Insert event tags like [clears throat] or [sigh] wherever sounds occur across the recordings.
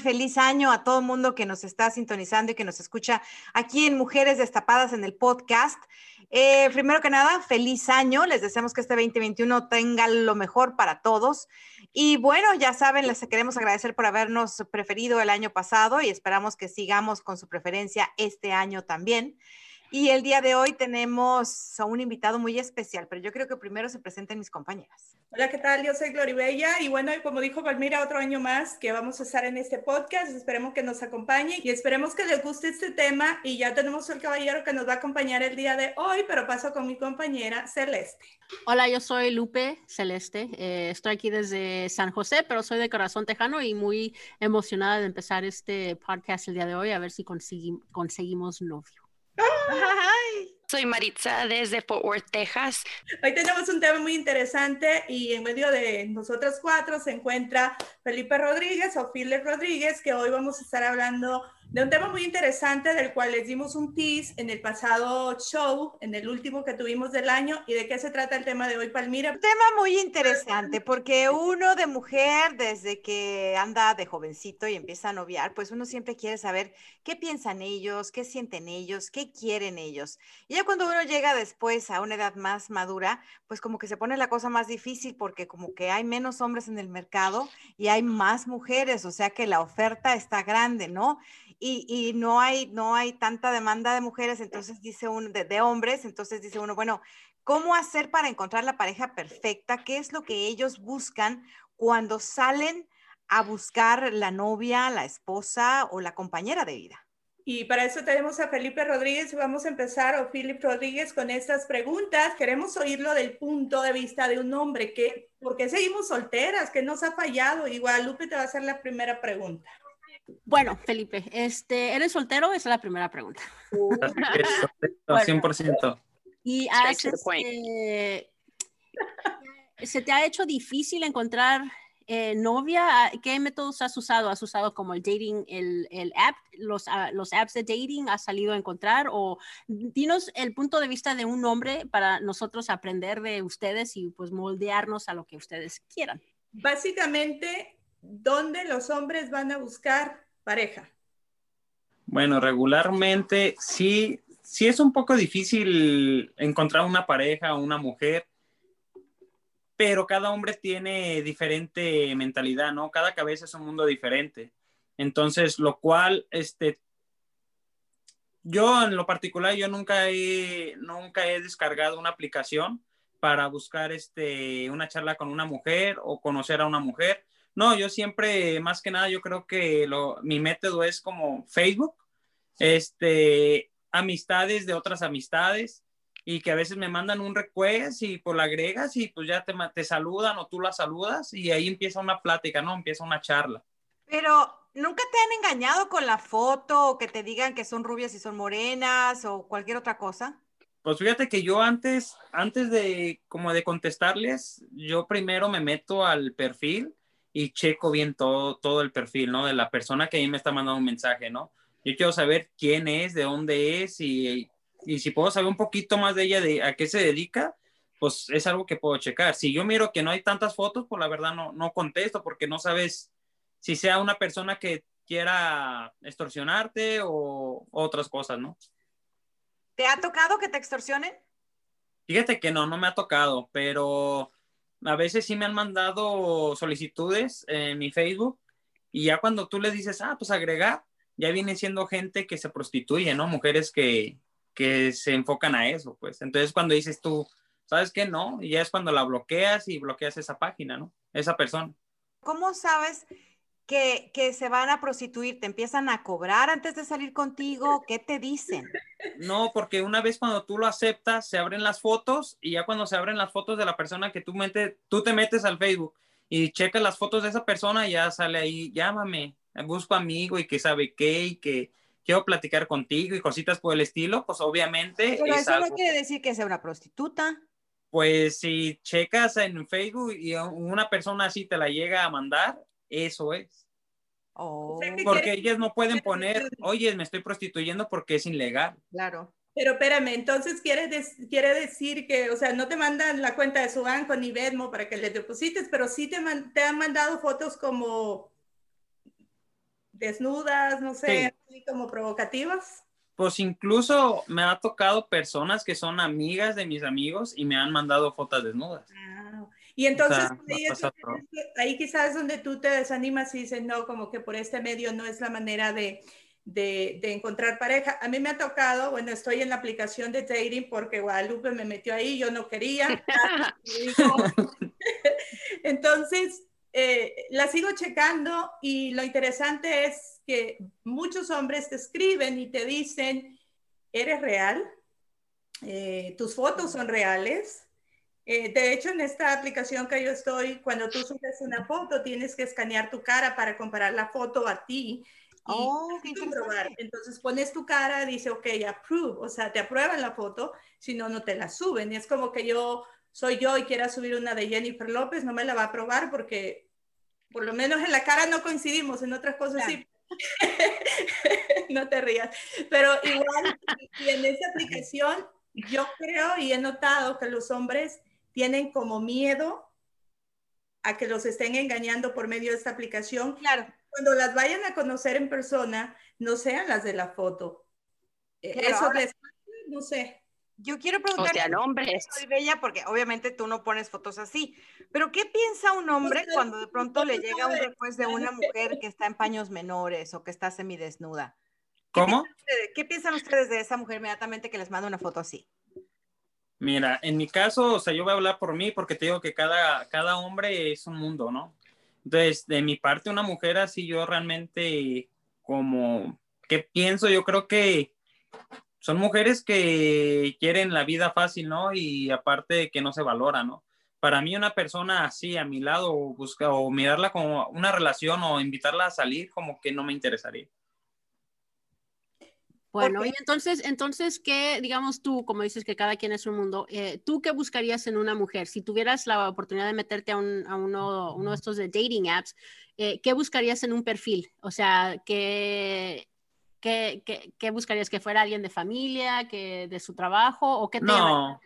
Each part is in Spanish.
Feliz año a todo el mundo que nos está sintonizando y que nos escucha aquí en Mujeres Destapadas en el podcast. Eh, primero que nada, feliz año. Les deseamos que este 2021 tenga lo mejor para todos. Y bueno, ya saben, les queremos agradecer por habernos preferido el año pasado y esperamos que sigamos con su preferencia este año también. Y el día de hoy tenemos a un invitado muy especial, pero yo creo que primero se presenten mis compañeras. Hola, ¿qué tal? Yo soy Gloribella y bueno, como dijo Palmira, otro año más que vamos a estar en este podcast. Esperemos que nos acompañen y esperemos que les guste este tema. Y ya tenemos el caballero que nos va a acompañar el día de hoy, pero paso con mi compañera Celeste. Hola, yo soy Lupe Celeste. Eh, estoy aquí desde San José, pero soy de corazón tejano y muy emocionada de empezar este podcast el día de hoy, a ver si conseguimos novio. Soy Maritza desde Fort Worth, Texas. Hoy tenemos un tema muy interesante y en medio de nosotros cuatro se encuentra Felipe Rodríguez o Philip Rodríguez, que hoy vamos a estar hablando de un tema muy interesante del cual les dimos un tease en el pasado show, en el último que tuvimos del año. ¿Y de qué se trata el tema de hoy, Palmira? Un tema muy interesante porque uno de mujer, desde que anda de jovencito y empieza a noviar, pues uno siempre quiere saber qué piensan ellos, qué sienten ellos, qué quieren ellos. Y ya cuando uno llega después a una edad más madura, pues como que se pone la cosa más difícil porque como que hay menos hombres en el mercado y hay más mujeres, o sea que la oferta está grande, ¿no? Y, no, hay, no hay tanta demanda de mujeres, entonces dice uno, de, hombres, entonces dice uno, bueno, ¿cómo hacer para encontrar la pareja perfecta? ¿Qué es lo que ellos buscan cuando salen a buscar la novia, la esposa o la compañera de vida? Y para eso tenemos a Felipe Rodríguez vamos a empezar, o Philip Rodríguez, con estas preguntas. Queremos oírlo del punto de vista de un hombre. Que, ¿Por qué seguimos solteras? ¿Qué nos ha fallado? Y Guadalupe te va a hacer la primera pregunta. Bueno, Felipe, este, ¿eres soltero? Esa es la primera pregunta. 100%. [laughs] Y este, ¿se te ha hecho difícil encontrar eh, novia? ¿Qué métodos has usado? ¿Has usado como el dating, el, el app, los, uh, los apps de dating? ¿Has salido a encontrar? O dinos el punto de vista de un hombre para nosotros aprender de ustedes y pues moldearnos a lo que ustedes quieran. Básicamente, ¿dónde los hombres van a buscar pareja? Bueno, regularmente sí, sí es un poco difícil encontrar una pareja o una mujer, pero cada hombre tiene diferente mentalidad, ¿no? Cada cabeza es un mundo diferente. Entonces, lo cual, este, yo en lo particular, yo nunca he, nunca he descargado una aplicación para buscar este, una charla con una mujer o conocer a una mujer no, yo siempre, más que nada, yo creo que lo, mi método es como Facebook, este, amistades de otras amistades y que a veces me mandan un request y pues la agregas y pues ya te, te saludan o tú la saludas y ahí empieza una plática, ¿no? Empieza una charla. Pero nunca te han engañado con la foto o que te digan que son rubias y son morenas o cualquier otra cosa. Pues fíjate que yo antes, antes de como de contestarles, yo primero me meto al perfil y checo bien todo, todo el perfil, ¿no? De la persona que ahí me está mandando un mensaje, ¿no? Yo quiero saber quién es, de dónde es y, y si puedo saber un poquito más de ella, de a qué se dedica, pues es algo que puedo checar. Si yo miro que no hay tantas fotos, pues la verdad no, no contesto porque no sabes si sea una persona que quiera extorsionarte o otras cosas, ¿no? ¿Te ha tocado que te extorsionen? Fíjate que no, no me ha tocado, pero a veces sí me han mandado solicitudes en mi Facebook y ya cuando tú le dices, ah, pues agregar, ya viene siendo gente que se prostituye, ¿no? Mujeres que, que se enfocan a eso, pues. Entonces cuando dices tú, ¿sabes qué? No, y ya es cuando la bloqueas y bloqueas esa página, ¿no? Esa persona. ¿Cómo sabes que, que, se van a prostituir? ¿Te empiezan a cobrar antes de salir contigo? ¿Qué te dicen? No, porque una vez cuando tú lo aceptas, se abren las fotos y ya cuando se abren las fotos de la persona que tú, metes, tú te metes al Facebook y checas las fotos de esa persona, ya sale ahí, llámame, busco amigo y que sabe qué y que quiero platicar contigo y cositas por el estilo, pues obviamente. Pero eso no quiere decir que sea una prostituta. Pues si checas en Facebook y una persona así te la llega a mandar, eso es. Oh. Porque ellas no pueden poner, oye, me estoy prostituyendo porque es ilegal. Claro. Pero espérame, entonces quiere, quiere decir que, o sea, no te mandan la cuenta de su banco ni Venmo para que le deposites, pero sí te, te han mandado fotos como desnudas, no sé, así como provocativas. Pues incluso me ha tocado personas que son amigas de mis amigos y me han mandado fotos desnudas. Ah, y entonces ahí, quizás es donde tú te desanimas y dices, no, como que por este medio no es la manera de, de, de, encontrar pareja. A mí me ha tocado, bueno, estoy en la aplicación de dating porque Guadalupe me metió ahí, yo no quería. [laughs] [laughs] entonces, eh, la sigo checando y lo interesante es que muchos hombres te escriben y te dicen, ¿eres real? Eh, tus fotos son reales. Eh, de hecho, en esta aplicación que yo estoy, cuando tú subes una foto, tienes que escanear tu cara para comparar la foto a ti. Oh, comprobar. Entonces pones tu cara, dice, ok, approve, o sea, te aprueban la foto, si no, no te la suben. Y es como que yo soy yo y quiera subir una de Jennifer López, no me la va a aprobar porque por lo menos en la cara no coincidimos, en otras cosas sí. [laughs] no te rías. Pero igual, y en esa [laughs] aplicación, yo creo y he notado que los hombres tienen como miedo a que los estén engañando por medio de esta aplicación. Claro. Cuando las vayan a conocer en persona, no sean las de la foto. Eso les, no sé. Yo quiero preguntar. O hombres. Soy bella porque obviamente tú no pones fotos así. Pero ¿qué piensa un hombre cuando de pronto le llega un request de una mujer que está en paños menores o que está semidesnuda? ¿Cómo? ¿Qué piensan ustedes de esa mujer inmediatamente que les manda una foto así? Mira, en mi caso, o sea, yo voy a hablar por mí porque te digo que cada, cada hombre es un mundo, ¿no? Entonces, de mi parte, una mujer así, yo realmente, como, ¿qué pienso? Yo creo que son mujeres que quieren la vida fácil, ¿no? Y aparte que no se valora, ¿no? Para mí una persona así a mi lado busca, o mirarla como una relación o invitarla a salir, como que no me interesaría. Bueno, y entonces, entonces, ¿qué, digamos tú, como dices que cada quien es un mundo, eh, ¿tú qué buscarías en una mujer? Si tuvieras la oportunidad de meterte a, uno, uno, de estos de dating apps, eh, ¿qué buscarías en un perfil? O sea, ¿qué, ¿Qué, qué, buscarías? ¿Que fuera alguien de familia, que de su trabajo o qué te no,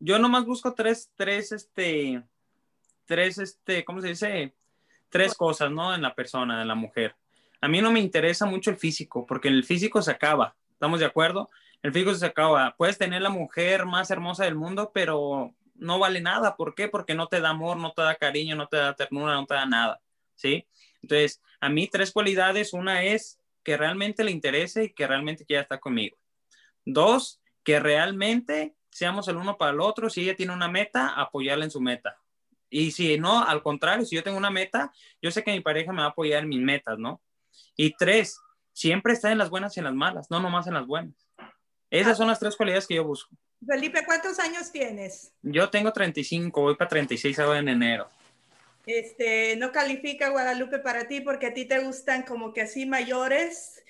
Yo nomás busco tres, tres, este, tres, este, ¿cómo se dice? Tres cosas, ¿no? En la persona, en la mujer. A mí no me interesa mucho el físico, porque el físico se acaba. ¿Estamos de acuerdo? El físico se acaba. Puedes tener la mujer más hermosa del mundo, pero no vale nada. ¿Por qué? Porque no te da amor, no te da cariño, no te da ternura, no te da nada. ¿Sí? Entonces, a mí tres cualidades. Una es que realmente le interese y que realmente quiera estar conmigo. Dos, que realmente seamos el uno para el otro. Si ella tiene una meta, apoyarla en su meta. Y si no, al contrario, si yo tengo una meta, yo sé que mi pareja me va a apoyar en mis metas, ¿no? Y tres, siempre está en las buenas y en las malas, no nomás en las buenas. Esas son las tres cualidades que yo busco. Felipe, ¿cuántos años tienes? Yo tengo 35, voy para 36 ahora en enero este, no califica Guadalupe para ti porque a ti te gustan como que así mayores,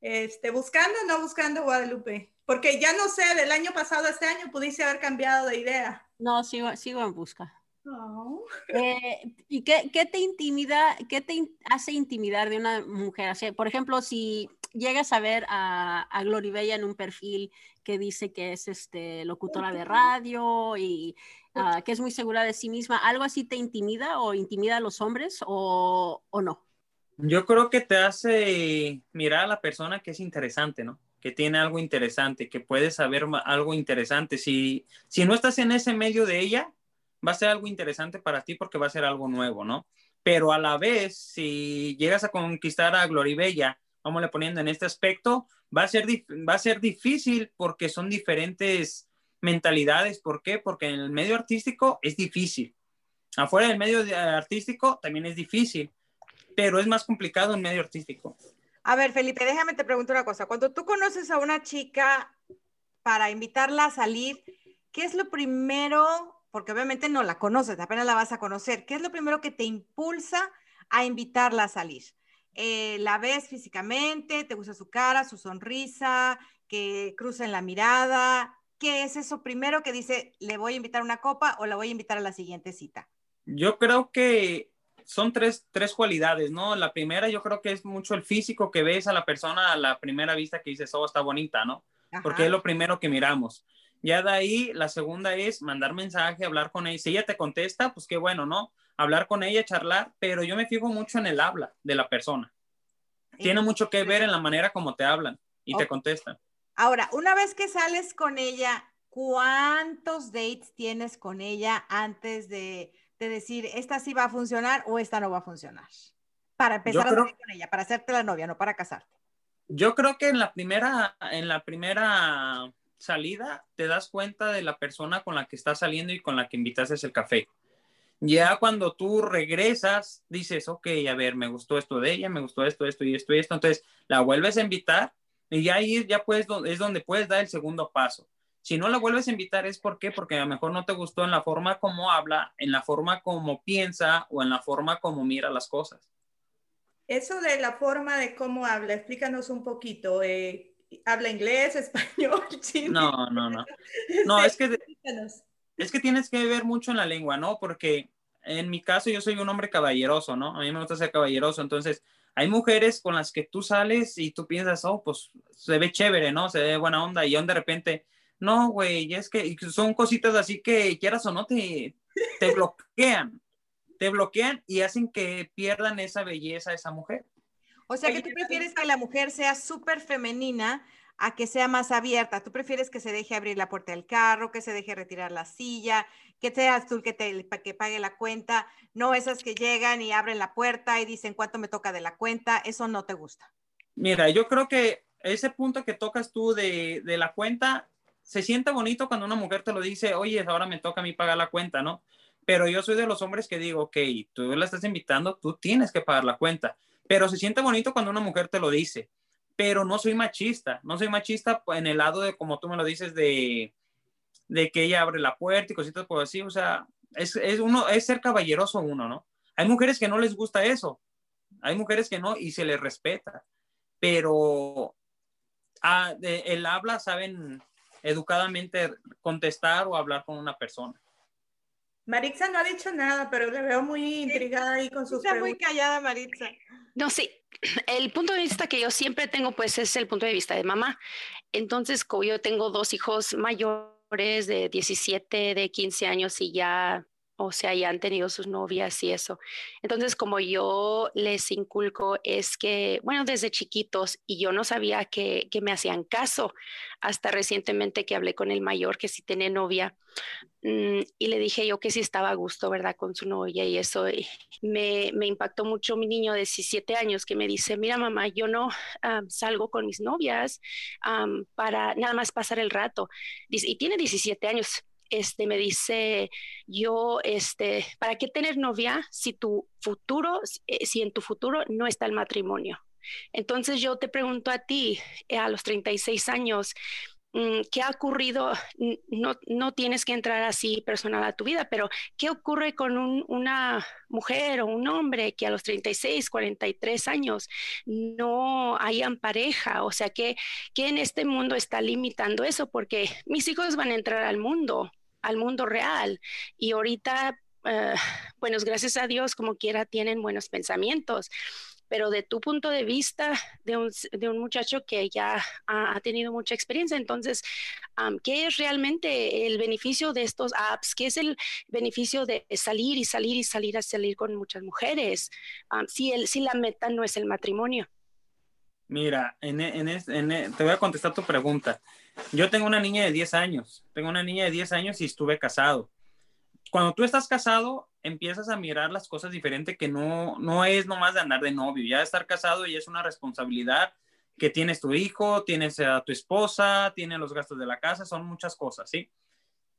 este, buscando o no buscando Guadalupe. Porque ya no sé, del año pasado a este año pudiste haber cambiado de idea. No, sigo, sigo en busca. Eh, ¿Y qué, qué, te intimida, qué te hace intimidar de una mujer? por ejemplo, si llegas a ver a, a Bella en un perfil que dice que es este, locutora de radio y Ah, que es muy segura de sí misma, ¿algo así te intimida o intimida a los hombres o, o no? Yo creo que te hace mirar a la persona que es interesante, ¿no? Que tiene algo interesante, que puede saber algo interesante. Si, si no estás en ese medio de ella, va a ser algo interesante para ti porque va a ser algo nuevo, ¿no? Pero a la vez, si llegas a conquistar a Gloribella, vamos le poniendo en este aspecto, va a ser, va a ser difícil porque son diferentes mentalidades. ¿Por qué? Porque en el medio artístico es difícil. Afuera del medio artístico también es difícil, pero es más complicado en medio artístico. A ver, Felipe, déjame te pregunto una cosa. Cuando tú conoces a una chica para invitarla a salir, ¿qué es lo primero? Porque obviamente no la conoces, apenas la vas a conocer. ¿Qué es lo primero que te impulsa a invitarla a salir? Eh, ¿La ves físicamente? ¿Te gusta su cara, su sonrisa? ¿Que en la mirada? ¿Qué es eso primero que dice, le voy a invitar una copa o la voy a invitar a la siguiente cita? Yo creo que son tres, tres cualidades, ¿no? La primera yo creo que es mucho el físico que ves a la persona a la primera vista que dices, oh, está bonita, ¿no? Porque es lo primero que miramos. Ya de ahí, la segunda es mandar mensaje, hablar con ella. Si ella te contesta, pues qué bueno, ¿no? Hablar con ella, charlar, pero yo me fijo mucho en el habla de la persona. Tiene mucho que ver en la manera como te hablan y te contestan. Ahora, una vez que sales con ella, ¿cuántos dates tienes con ella antes de, decir, esta sí va a funcionar o esta no va a funcionar? Para empezar a salir con ella, para hacerte la novia, no para casarte. Yo creo que en la primera, en la primera salida te das cuenta de la persona con la que estás saliendo y con la que invitas el café. Ya cuando tú regresas, dices, ok, a ver, me gustó esto de ella, me gustó esto, esto y esto y esto. Entonces la vuelves a invitar y ahí ya puedes, es donde puedes dar el segundo paso. Si no la vuelves a invitar es ¿por qué? porque a lo mejor no te gustó en la forma como habla, en la forma como piensa o en la forma como mira las cosas. Eso de la forma de cómo habla, explícanos un poquito. Eh, ¿Habla inglés, [laughs] español, chino? No, no, no. No, es que, es que tienes que ver mucho en la lengua, ¿no? Porque en mi caso yo soy un hombre caballeroso, ¿no? A mí me gusta ser caballeroso, entonces hay mujeres con las que tú sales y tú piensas, oh, pues se ve chévere, ¿no? Se ve buena onda y de repente, no, güey, es que son cositas así que quieras o no te, te bloquean, te bloquean y hacen que pierdan esa belleza esa mujer. O sea que tú prefieres que la mujer sea súper femenina a que sea más abierta. Tú prefieres que se deje abrir la puerta del carro, que se deje retirar la silla, que seas tú que, te, que pague la cuenta, no esas que llegan y abren la puerta y dicen cuánto me toca de la cuenta, eso no te gusta. Mira, yo creo que ese punto que tocas tú de, de la cuenta, se siente bonito cuando una mujer te lo dice, oye, ahora me toca a mí pagar la cuenta, ¿no? Pero yo soy de los hombres que digo, ok, tú la estás invitando, tú tienes que pagar la cuenta. Pero se siente bonito cuando una mujer te lo dice pero no soy machista, no soy machista en el lado de, como tú me lo dices, de, de que ella abre la puerta y cositas por así, o sea, es, es, uno, es ser caballeroso uno, ¿no? Hay mujeres que no les gusta eso, hay mujeres que no y se les respeta, pero ah, el habla saben educadamente contestar o hablar con una persona. Maritza no ha dicho nada, pero le veo muy intrigada ahí con sus Está muy callada, Maritza. No, sí. [clears throat] El punto de vista que yo siempre tengo, pues, es el punto de vista de mamá. Entonces, como yo tengo dos hijos mayores de 17, de 15 años y ya o sea, ya han tenido sus novias y eso. Entonces, como yo les inculco es que, bueno, desde chiquitos, y yo no sabía que, que me hacían caso, hasta recientemente que hablé con el mayor que sí tiene novia, mm, y le dije yo que sí estaba a gusto, ¿verdad? Con su novia y eso. me, me, impactó mucho mi niño de 17 años que me dice, mira mamá, yo no salgo con mis novias para nada más pasar el rato. y tiene 17 años este, me dice, yo, este, ¿para qué tener novia si tu futuro, eh, si en tu futuro no está el matrimonio? Entonces yo te pregunto a ti, eh, a los 36 años, mm, ¿qué ha ocurrido? No, no tienes que entrar así personal a tu vida, pero ¿qué ocurre con una mujer o un hombre que a los 36, 43 años no hayan pareja? O sea, ¿qué, qué en este mundo está limitando eso? Porque mis hijos van a entrar al mundo al mundo real. Y ahorita, uh, [sighs] bueno, gracias a Dios, como quiera, tienen buenos pensamientos. Pero de tu punto de vista, de un, de un muchacho que ya ha, tenido mucha experiencia, entonces, ¿qué es realmente el beneficio de estos apps? ¿Qué es el beneficio de salir y salir y salir a salir con muchas mujeres? si, el, si la meta no es el matrimonio. Mira, en, en, en, te voy a contestar tu pregunta. Yo tengo una niña de 10 años, tengo una niña de 10 años y estuve casado. Cuando tú estás casado, empiezas a mirar las cosas diferente que no, no es nomás de andar de novio, ya estar casado y es una responsabilidad que tienes tu hijo, tienes a tu esposa, tienes los gastos de la casa, son muchas cosas, ¿sí?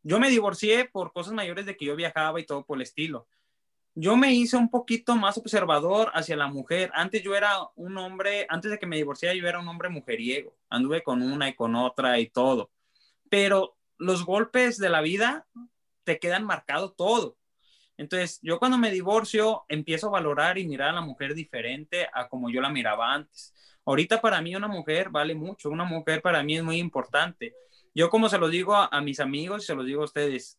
Yo me divorcié por cosas mayores de que yo viajaba y todo por el estilo. Yo me hice un poquito más observador hacia la mujer. Antes yo era un hombre, antes de que me divorciara, yo era un hombre mujeriego. Anduve con una y con otra y todo. Pero los golpes de la vida te quedan marcado todo. Entonces, yo cuando me divorcio, empiezo a valorar y mirar a la mujer diferente a como yo la miraba antes. Ahorita para mí una mujer vale mucho, una mujer para mí es muy importante. Yo como se lo digo a, mis amigos, se lo digo a ustedes,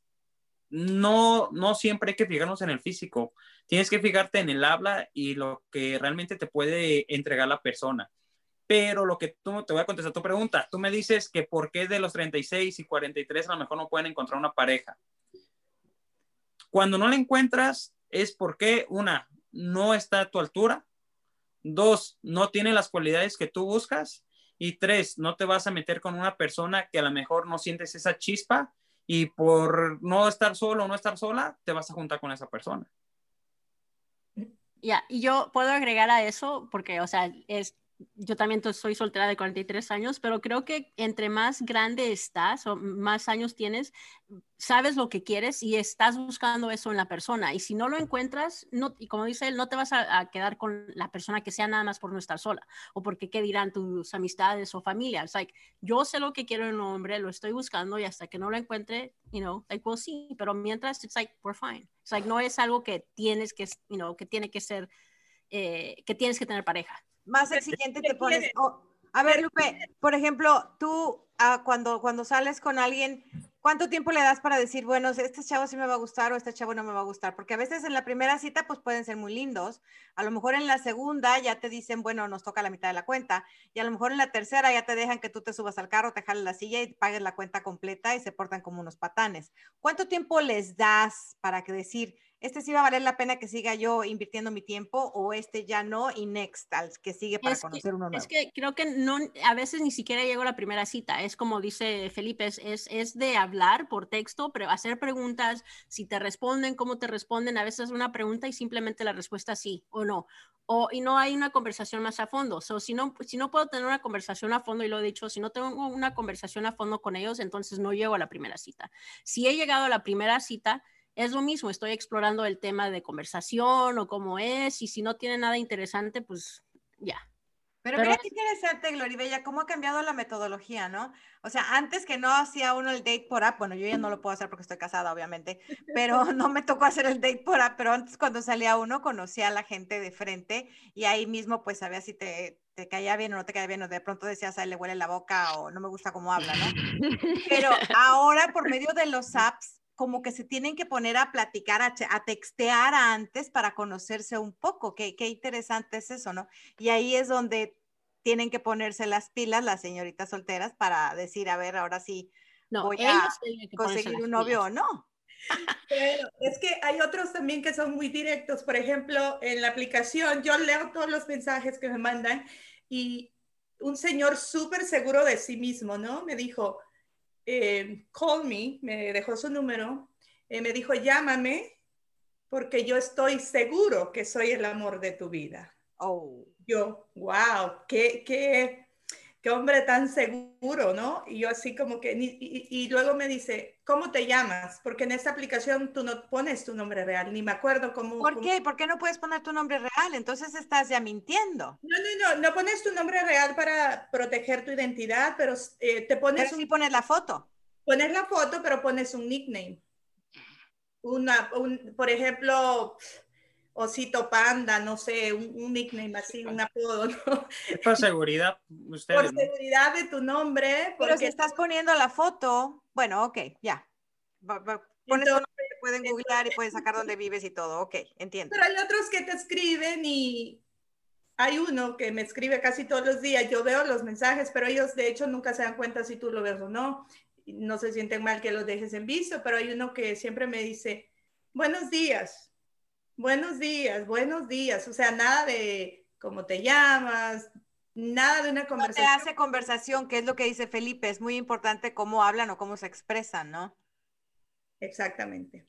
no, no siempre hay que fijarnos en el físico, tienes que fijarte en el habla y lo que realmente te puede entregar la persona. Pero lo que tú, te voy a contestar tu pregunta, tú me dices que por qué de los 36 y 43 a lo mejor no pueden encontrar una pareja. Cuando no la encuentras es porque, una, no está a tu altura, dos, no tiene las cualidades que tú buscas y tres, no te vas a meter con una persona que a lo mejor no sientes esa chispa y por no estar solo o no estar sola, te vas a juntar con esa persona. Ya, y yo puedo agregar a eso, porque, o sea, es, yo también soy soltera de 43 años, pero creo que entre más grande estás o más años tienes, sabes lo que quieres y estás buscando eso en la persona. Y si no lo encuentras, no, y como dice él, no te vas a, quedar con la persona que sea nada más por no estar sola o porque qué dirán tus amistades o familia. like, yo sé lo que quiero en un hombre, lo estoy buscando y hasta que no lo encuentre, you know, like, well, sí, pero mientras, it's like, we're fine. It's like, no es algo que tienes que, you know, que tiene que ser, eh, que tienes que tener pareja más exigente te pones. a ver, Lupe, por ejemplo, tú ah, cuando, cuando sales con alguien, ¿cuánto tiempo le das para decir, bueno, este chavo sí me va a gustar o este chavo no me va a gustar? Porque a veces en la primera cita pues pueden ser muy lindos, a lo mejor en la segunda ya te dicen, bueno, nos toca la mitad de la cuenta, y a lo mejor en la tercera ya te dejan que tú te subas al carro, te jales la silla y pagues la cuenta completa y se portan como unos patanes. ¿Cuánto tiempo les das para que decir, este sí va a valer la pena que siga yo invirtiendo mi tiempo o este ya no y next al que sigue para conocer uno nuevo. Es que creo que no, a veces ni siquiera llego a la primera cita, es como dice Felipe, es, es, de hablar por texto, pero hacer preguntas, si te responden, cómo te responden, a veces una pregunta y simplemente la respuesta sí o no. O, y no hay una conversación más a fondo. So, si, no, si no puedo tener una conversación a fondo, y lo he dicho, si no tengo una conversación a fondo con ellos, entonces no llego a la primera cita. Si he llegado a la primera cita, es lo mismo, estoy explorando el tema de conversación o cómo es, y si no tiene nada interesante, pues ya. Pero, mira qué interesante, Gloribella, cómo ha cambiado la metodología, ¿no? O sea, antes que no hacía uno el date por app, bueno, yo ya no lo puedo hacer porque estoy casada, obviamente, pero [laughs] no me tocó hacer el date por app, pero antes cuando salía uno conocía a la gente de frente y ahí mismo pues sabía si te, te caía bien o no te caía bien, o de pronto decías, a él le huele la boca o no me gusta cómo habla, ¿no? Pero ahora por medio de los apps, como que se tienen que poner a platicar, a, textear antes para conocerse un poco. Qué, qué interesante es eso, ¿no? Y ahí es donde tienen que ponerse las pilas las señoritas solteras para decir, a ver, ahora sí no, voy a conseguir un novio o no. [laughs] Pero es que hay otros también que son muy directos. Por ejemplo, en la aplicación yo leo todos los mensajes que me mandan y un señor súper seguro de sí mismo, ¿no? Me dijo, eh, call me, me dejó su número, eh, me dijo, llámame porque yo estoy seguro que soy el amor de tu vida. Oh. Yo, wow, qué, qué, qué hombre tan seguro, ¿no? Y yo así como que, y, luego me dice, ¿cómo te llamas? Porque en esta aplicación tú no pones tu nombre real, ni me acuerdo cómo. ¿Por qué? ¿Por qué no puedes poner tu nombre real? Entonces estás ya mintiendo. No, no, no, no pones tu nombre real para proteger tu identidad, pero eh, te pones... Pero sí pones la foto. Pones la foto, pero pones un nickname. Una, un, por ejemplo, Osito Panda, no sé, un, nickname así, un apodo, ¿no? Por [laughs] seguridad, Por seguridad de tu nombre. Pero si estás poniendo la foto, bueno, ok, ya. Pones tu nombre, pueden googlear y pueden sacar dónde vives y todo, ok, entiendo. Pero hay otros que te escriben y hay uno que me escribe casi todos los días, yo veo los mensajes, pero ellos de hecho nunca se dan cuenta si tú lo ves o no. No se sienten mal que los dejes en visto, pero hay uno que siempre me dice, buenos días, Buenos días, buenos días. O sea, nada de cómo te llamas, nada de una conversación. No te hace conversación, que es lo que dice Felipe. Es muy importante cómo hablan o cómo se expresan, ¿no? Exactamente.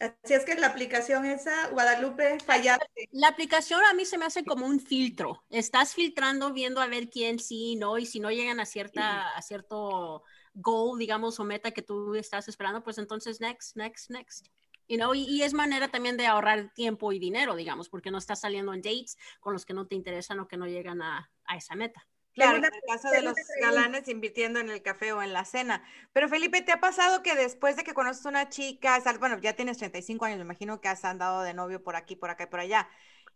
Así es que la aplicación esa, Guadalupe, fallaste. La aplicación a mí se me hace como un filtro. Estás filtrando, viendo a ver quién sí, no, y si no llegan a cierta, a cierto goal, digamos, o meta que tú estás esperando, pues entonces next, next, next. You know, y, y, es manera también de ahorrar tiempo y dinero, digamos, porque no estás saliendo en dates con los que no te interesan o que no llegan a, a esa meta. Claro, en el caso de los galanes invirtiendo en el café o en la cena. Pero Felipe, ¿te ha pasado que después de que conoces a una chica, bueno, ya tienes 35 años, me imagino que has andado de novio por aquí, por acá y por allá,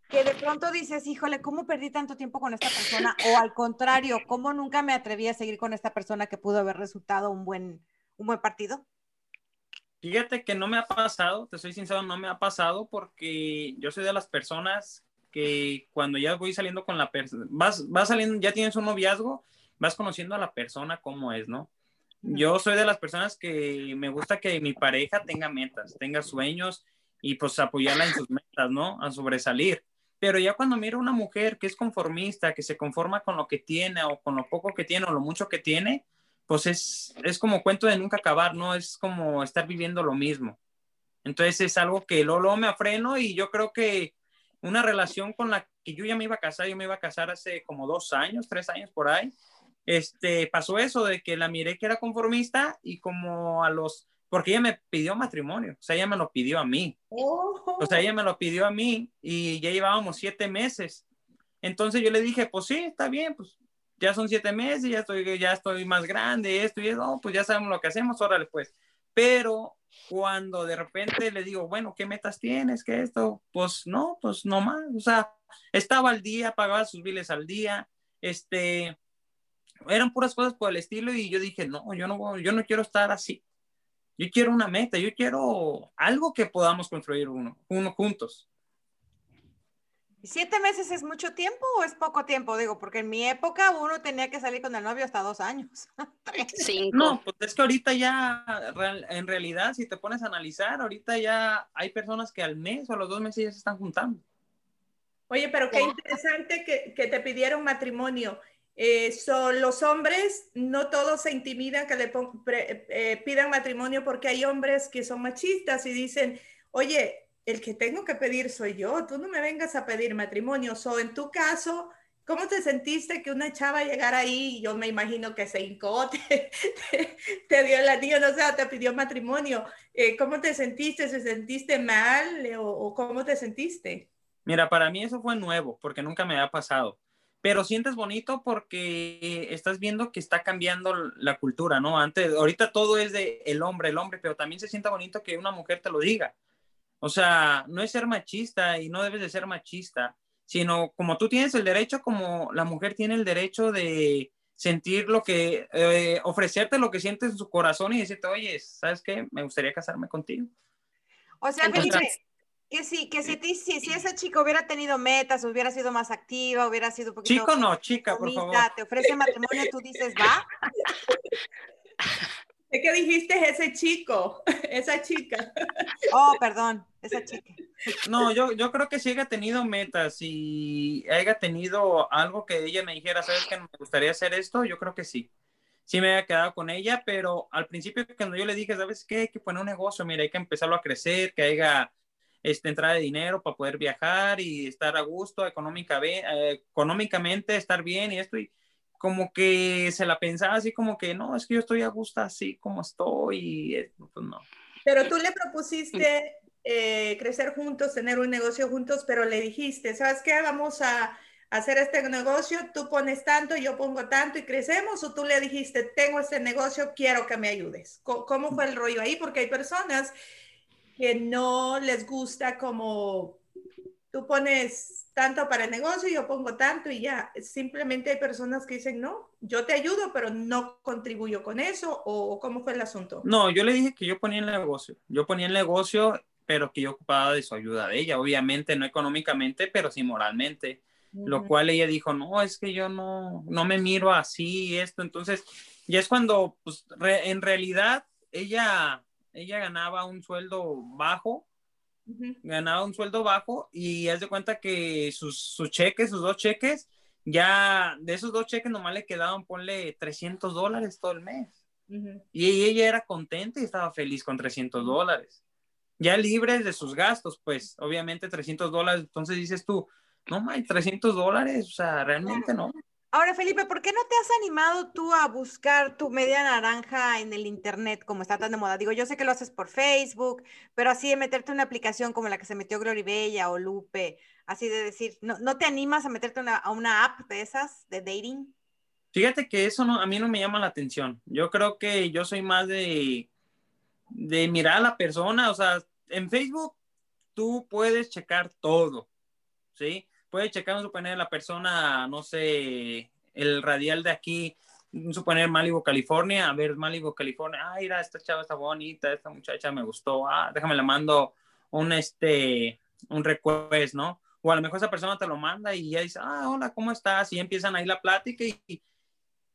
que de pronto dices, híjole, ¿cómo perdí tanto tiempo con esta persona? O al contrario, ¿cómo nunca me atreví a seguir con esta persona que pudo haber resultado un buen, un buen partido? Fíjate que no me ha pasado, te soy sincero, no me ha pasado porque yo soy de las personas que cuando ya voy saliendo con la persona, vas, vas saliendo, ya tienes un noviazgo, vas conociendo a la persona cómo es, ¿no? Yo soy de las personas que me gusta que mi pareja tenga metas, tenga sueños y pues apoyarla en sus metas, ¿no? A sobresalir. Pero ya cuando miro una mujer que es conformista, que se conforma con lo que tiene o con lo poco que tiene o lo mucho que tiene, pues es, es como cuento de nunca acabar, ¿no? Es como estar viviendo lo mismo. Entonces es algo que luego, me afreno y yo creo que una relación con la que yo ya me iba a casar, yo me iba a casar hace como dos años, tres años por ahí, este, pasó eso de que la miré que era conformista y como a los, porque ella me pidió matrimonio, o sea, ella me lo pidió a mí, o sea, ella me lo pidió a mí y ya llevábamos siete meses. Entonces yo le dije, pues sí, está bien, pues ya son siete meses, ya estoy, ya estoy más grande, esto y eso, pues ya sabemos lo que hacemos, órale pues. Pero cuando de repente le digo, bueno, ¿qué metas tienes? ¿Qué esto? Pues no, pues no más. O sea, estaba al día, pagaba sus biles al día, este, eran puras cosas por el estilo y yo dije, no, yo no, yo no quiero estar así. Yo quiero una meta, yo quiero algo que podamos construir uno, uno juntos. ¿Siete meses es mucho tiempo o es poco tiempo? Digo, porque en mi época uno tenía que salir con el novio hasta dos años. [laughs] Cinco. No, pues es que ahorita ya, en realidad, si te pones a analizar, ahorita ya hay personas que al mes o a los dos meses ya se están juntando. Oye, pero qué interesante que, que te pidieron matrimonio. Eh, son los hombres, no todos se intimidan que le eh, pidan matrimonio porque hay hombres que son machistas y dicen, oye, el que tengo que pedir soy yo, tú no me vengas a pedir matrimonio. O en tu caso, ¿cómo te sentiste que una chava llegara ahí? Yo me imagino que se hincó, [laughs] te, dio el anillo, no sé, te pidió matrimonio. Eh, ¿Cómo te sentiste? ¿Se sentiste mal o, o, cómo te sentiste? Mira, para mí eso fue nuevo, porque nunca me había pasado. Pero sientes bonito porque estás viendo que está cambiando la cultura, ¿no? Antes, ahorita todo es de el hombre, el hombre, pero también se siente bonito que una mujer te lo diga o sea, no es ser machista y no debes de ser machista, sino como tú tienes el derecho, como la mujer tiene el derecho de sentir lo que, eh, ofrecerte lo que sientes en su corazón y decirte, oye, ¿sabes qué? Me gustaría casarme contigo. O sea, Felipe, que sí, que si, si, si, esa chica hubiera tenido metas, hubiera sido más activa, hubiera sido un poquito... Chico no, chica, por favor. Te ofrece matrimonio, tú dices, va. [laughs] ¿Qué que dijiste ese chico, [laughs] esa chica. Oh, perdón, esa chica. No, yo, yo creo que sí haya tenido metas y haya tenido algo que ella me dijera, ¿sabes que me gustaría hacer esto? Yo creo que sí. Sí me había quedado con ella, pero al principio cuando yo le dije, ¿sabes qué? Hay que poner un negocio, mira, hay que empezarlo a crecer, que haya este, entrada de dinero para poder viajar y estar a gusto eh, económicamente, estar bien y esto. Y, como que se la pensaba así como que no, es que yo estoy a gusto así como estoy y pues no. Pero tú le propusiste eh, crecer juntos, tener un negocio juntos, pero le dijiste, ¿sabes qué? Vamos a hacer este negocio, tú pones tanto, yo pongo tanto y crecemos, o tú le dijiste, tengo este negocio, quiero que me ayudes. ¿Cómo, fue el rollo ahí? Porque hay personas que no les gusta como tú pones tanto para el negocio, yo pongo tanto y ya. Simplemente hay personas que dicen, no, yo te ayudo, pero no contribuyo con eso, o cómo fue el asunto. No, yo le dije que yo ponía el negocio, yo ponía el negocio, pero que yo ocupaba de su ayuda de ella, obviamente, no económicamente, pero sí moralmente. Lo cual ella dijo, no, es que yo no, no me miro así, esto. Entonces, ya es cuando, pues, en realidad, ella, ella ganaba un sueldo bajo, ganaba un sueldo bajo y haz de cuenta que sus, cheques, sus dos cheques, ya de esos dos cheques nomás le quedaban, ponle 300 dólares todo el mes. Y ella era contenta y estaba feliz con 300 dólares. ya libres de sus gastos, pues obviamente 300 dólares, entonces dices tú, no, hay 300 dólares, o sea, realmente no. Ahora, Felipe, ¿por qué no te has animado tú a buscar tu media naranja en el Internet como está tan de moda? Digo, yo sé que lo haces por Facebook, pero así de meterte una aplicación como la que se metió Bella o Lupe, así de decir, ¿no, no te animas a meterte a una app de esas, de dating? Fíjate que eso no, a mí no me llama la atención. Yo creo que yo soy más de, de mirar a la persona, o sea, en Facebook tú puedes checar todo, ¿sí? Puede checar, suponer, la persona, no sé, el radial de aquí, suponer Malibu, California, a ver Malibu, California, ah, mira, esta chava está bonita, esta muchacha me gustó, ah, déjame le mando un, este, un request, ¿no? O a lo mejor esa persona te lo manda y ya dice, ah, hola, ¿cómo estás? Y empiezan ahí la plática y,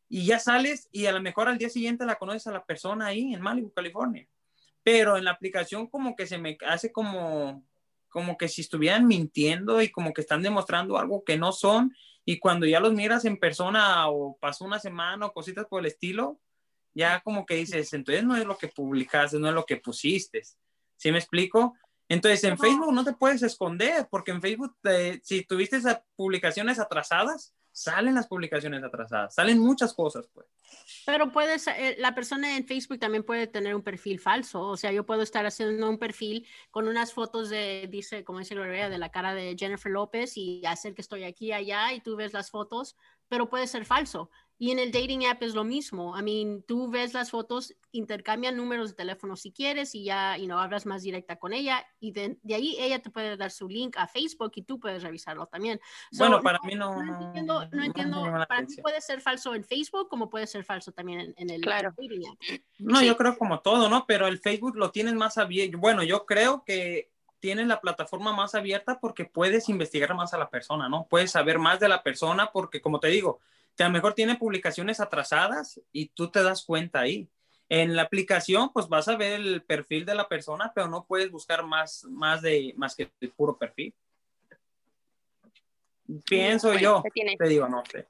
y ya sales y a lo mejor al día siguiente la conoces a la persona ahí en Malibu, California. Pero en la aplicación como que se me hace como, como que si estuvieran mintiendo y como que están demostrando algo que no son y cuando ya los miras en persona o pasó una semana o cositas por el estilo, ya como que dices, entonces no es lo que publicaste, no es lo que pusiste. ¿Sí me explico? Entonces en Facebook no te puedes esconder porque en Facebook si tuviste esas publicaciones atrasadas, salen las publicaciones atrasadas, salen muchas cosas, pues. Pero puedes, eh, la persona en Facebook también puede tener un perfil falso, o sea, yo puedo estar haciendo un perfil con unas fotos de, dice, como dice Gloria, de la cara de Jennifer López y hacer que estoy aquí allá y tú ves las fotos, pero puede ser falso. Y en el dating app es lo mismo. I mean, tú ves las fotos, intercambian números de teléfono si quieres y ya, y no hablas más directa con ella. Y de, ahí ella te puede dar su link a Facebook y tú puedes revisarlo también. bueno, para mí no. No entiendo, no entiendo para ti puede ser falso en Facebook como puede ser falso también en, el dating app. No, yo creo como todo, ¿no? Pero el Facebook lo tienes más abierto. Bueno, yo creo que tienes la plataforma más abierta porque puedes investigar más a la persona, ¿no? Puedes saber más de la persona porque, como te digo, que a lo mejor tiene publicaciones atrasadas y tú te das cuenta ahí. En la aplicación, pues vas a ver el perfil de la persona, pero no puedes buscar más, más, de, más que el puro perfil. Pienso yo, te digo, no sé.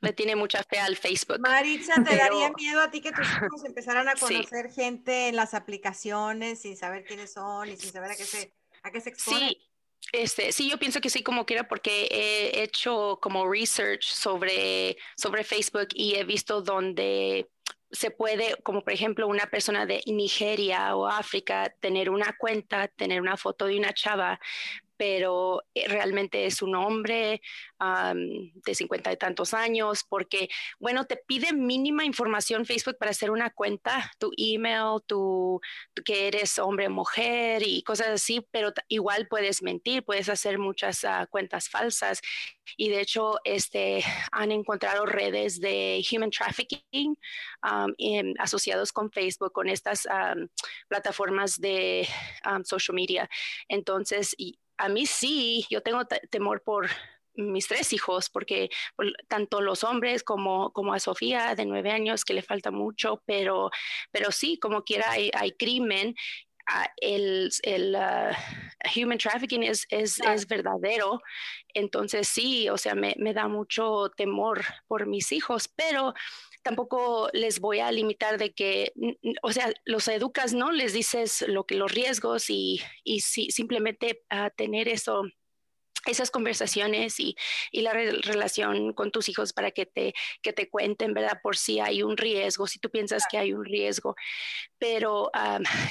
Le tiene mucha fe al Facebook. Maritza, ¿te daría miedo a ti que tus hijos [laughs] empezaran a conocer gente en las aplicaciones sin saber quiénes son y sin saber a qué se, a qué se exponen? Sí, este, sí, yo pienso que sí, como quiera, porque he hecho como research sobre, sobre Facebook y he visto donde se puede, como por ejemplo, una persona de Nigeria o África, tener una cuenta, tener una foto de una chava, pero eh, realmente es un hombre de cincuenta y tantos años, porque, bueno, te pide mínima información Facebook para hacer una cuenta, tu email, tu, que eres hombre mujer y cosas así, pero igual puedes mentir, puedes hacer muchas ah, cuentas falsas. Y de hecho, este, han encontrado redes de human trafficking asociados con Facebook, con estas plataformas de social media. Entonces, y, a mí sí, yo tengo temor por mis tres hijos, porque tanto los hombres como, como a Sofía de nueve años, que le falta mucho, pero, pero sí, como quiera, hay, crimen. Ah, el, el ah, human trafficking es, es, es, verdadero, entonces sí, o sea, me, me da mucho temor por mis hijos, pero tampoco les voy a limitar de que, o sea, los educas, ¿no? Les dices lo que los riesgos y, y si, simplemente a tener eso esas conversaciones y, y la relación con tus hijos para que te, que te cuenten, ¿verdad? Por si hay un riesgo, si tú piensas que hay un riesgo. Pero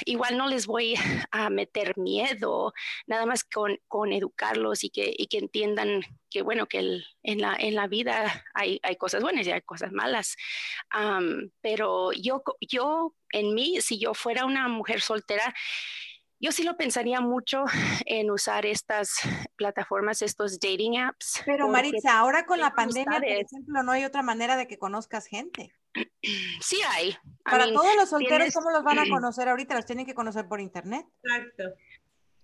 igual no les voy [laughs] a meter miedo, nada más con, con educarlos y que, y que entiendan que, bueno, que en, la, en la vida hay, hay cosas buenas y hay cosas malas. pero yo, yo, en mí, si yo fuera una mujer soltera, yo sí lo pensaría mucho [laughs] en usar estas plataformas, estos dating apps. Pero Maritza, ahora con la pandemia, por ejemplo, no hay otra manera de que conozcas gente. [clears throat] Sí hay. Para todos los solteros, ¿cómo los van a [clears throat] conocer ahorita? Los tienen que conocer por internet. Exacto.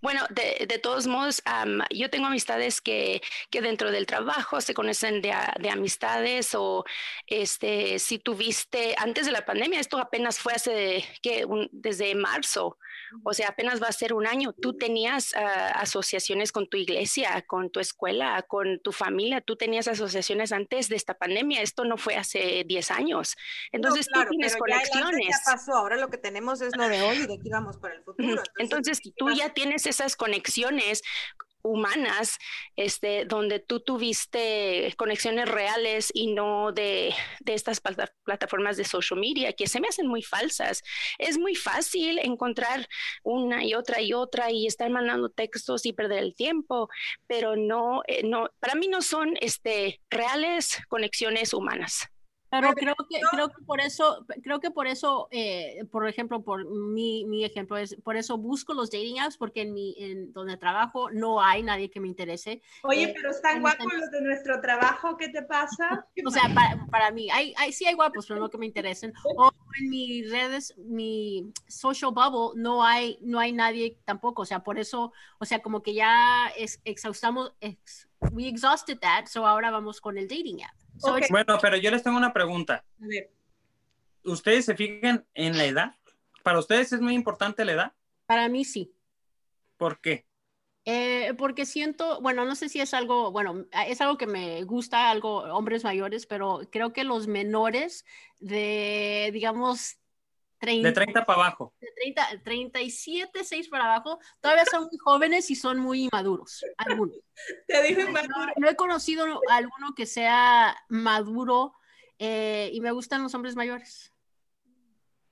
Bueno, de, de todos modos, yo tengo amistades que, que, dentro del trabajo se conocen de, de, amistades o este, si tuviste antes de la pandemia, esto apenas fue hace que desde marzo, o sea, apenas va a ser un año. Tú tenías ah, asociaciones con tu iglesia, con tu escuela, con tu familia, tú tenías asociaciones antes de esta pandemia. Esto no fue hace 10 años. Entonces tú tienes conexiones. Ya, pasó, ahora lo que tenemos es lo de hoy y de aquí vamos para el futuro. Entonces, Entonces tú ya tienes esas conexiones humanas, este, donde tú tuviste conexiones reales y no de, de, estas plataformas de social media que se me hacen muy falsas. Es muy fácil encontrar una y otra y otra y estar mandando textos y perder el tiempo, pero no, eh, no para mí no son este, reales conexiones humanas. Pero creo que, creo que por eso, creo que por eso, eh, por ejemplo, por mi, mi, ejemplo es, por eso busco los dating apps, porque en mi, en donde trabajo no hay nadie que me interese. Oye, eh, pero están guapos los de nuestro trabajo, ¿qué te pasa? o sea, para, para, mí, hay, hay, sí hay guapos, pero no que me interesen. O en mis redes, mi social bubble, no hay, no hay nadie tampoco, o sea, por eso, o sea, como que ya es, exhaustamos, ex, we exhausted that, so ahora vamos con el dating app. Bueno, pero yo les tengo una pregunta. ¿Ustedes se fijan en la edad? ¿Para ustedes es muy importante la edad? Para mí sí. ¿Por qué? Eh, porque siento, bueno, no sé si es algo, bueno, es algo que me gusta, algo hombres mayores, pero creo que los menores de, digamos, 30, de 30 para abajo. De 30, 37, 6 para abajo, todavía son muy jóvenes y son muy inmaduros, algunos. [laughs] Te dije no, no, he conocido a alguno que sea maduro eh, y me gustan los hombres mayores.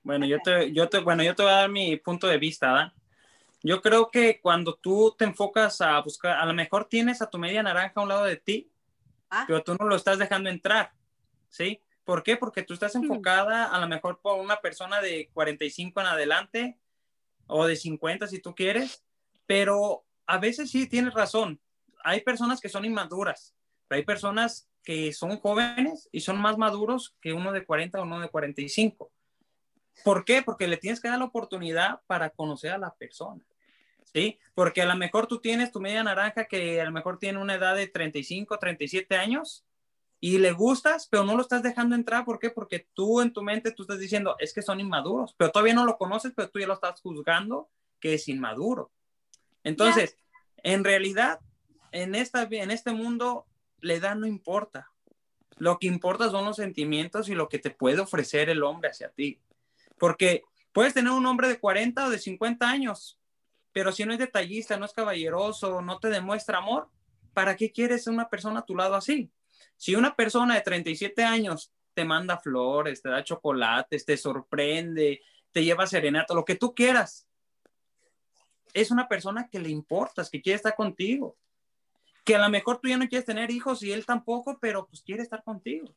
Bueno, yo te, yo te, bueno, yo te voy a dar mi punto de vista, ¿verdad? Yo creo que cuando tú te enfocas a buscar, a lo mejor tienes a tu media naranja a un lado de ti, ah. pero tú no lo estás dejando entrar, ¿sí? ¿Por qué? Porque tú estás enfocada a lo mejor por una persona de 45 en adelante o de 50 si tú quieres, pero a veces sí tienes razón. Hay personas que son inmaduras, pero hay personas que son jóvenes y son más maduros que uno de 40 o uno de 45. ¿Por qué? Porque le tienes que dar la oportunidad para conocer a la persona. ¿Sí? Porque a lo mejor tú tienes tu media naranja que a lo mejor tiene una edad de 35, 37 años y le gustas, pero no lo estás dejando entrar. ¿Por qué? Porque tú en tu mente tú estás diciendo, es que son inmaduros, pero todavía no lo conoces, pero tú ya lo estás juzgando que es inmaduro. Entonces, en realidad, en, esta, en este mundo, la edad no importa. Lo que importa son los sentimientos y lo que te puede ofrecer el hombre hacia ti. Porque puedes tener un hombre de 40 o de 50 años, pero si no es detallista, no es caballeroso, no te demuestra amor, ¿para qué quieres una persona a tu lado así? Si una persona de 37 años te manda flores, te da chocolates, te sorprende, te lleva serenata, lo que tú quieras, es una persona que le importas, que quiere estar contigo. Que a lo mejor tú ya no quieres tener hijos y él tampoco, pero pues quiere estar contigo.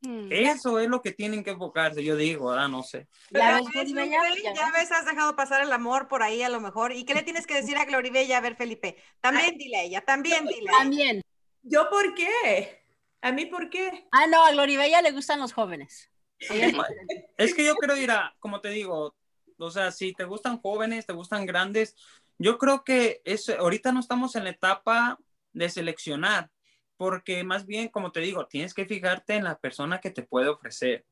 Hmm. Eso es lo que tienen que enfocarse, yo digo, ah, no sé. Ya ves, ya ves, has dejado pasar el amor por ahí a lo mejor. ¿Y qué le tienes que decir a Gloribella? A ver, Felipe, también dile a ella, también dile. También. ¿Yo por qué? ¿A mí por qué? Ah, no, a Gloribella le gustan los jóvenes. [laughs] Es que yo creo, a, como te digo, o sea, si te gustan jóvenes, te gustan grandes, yo creo que es, ahorita no estamos en la etapa de seleccionar, porque más bien, como te digo, tienes que fijarte en la persona que te puede ofrecer.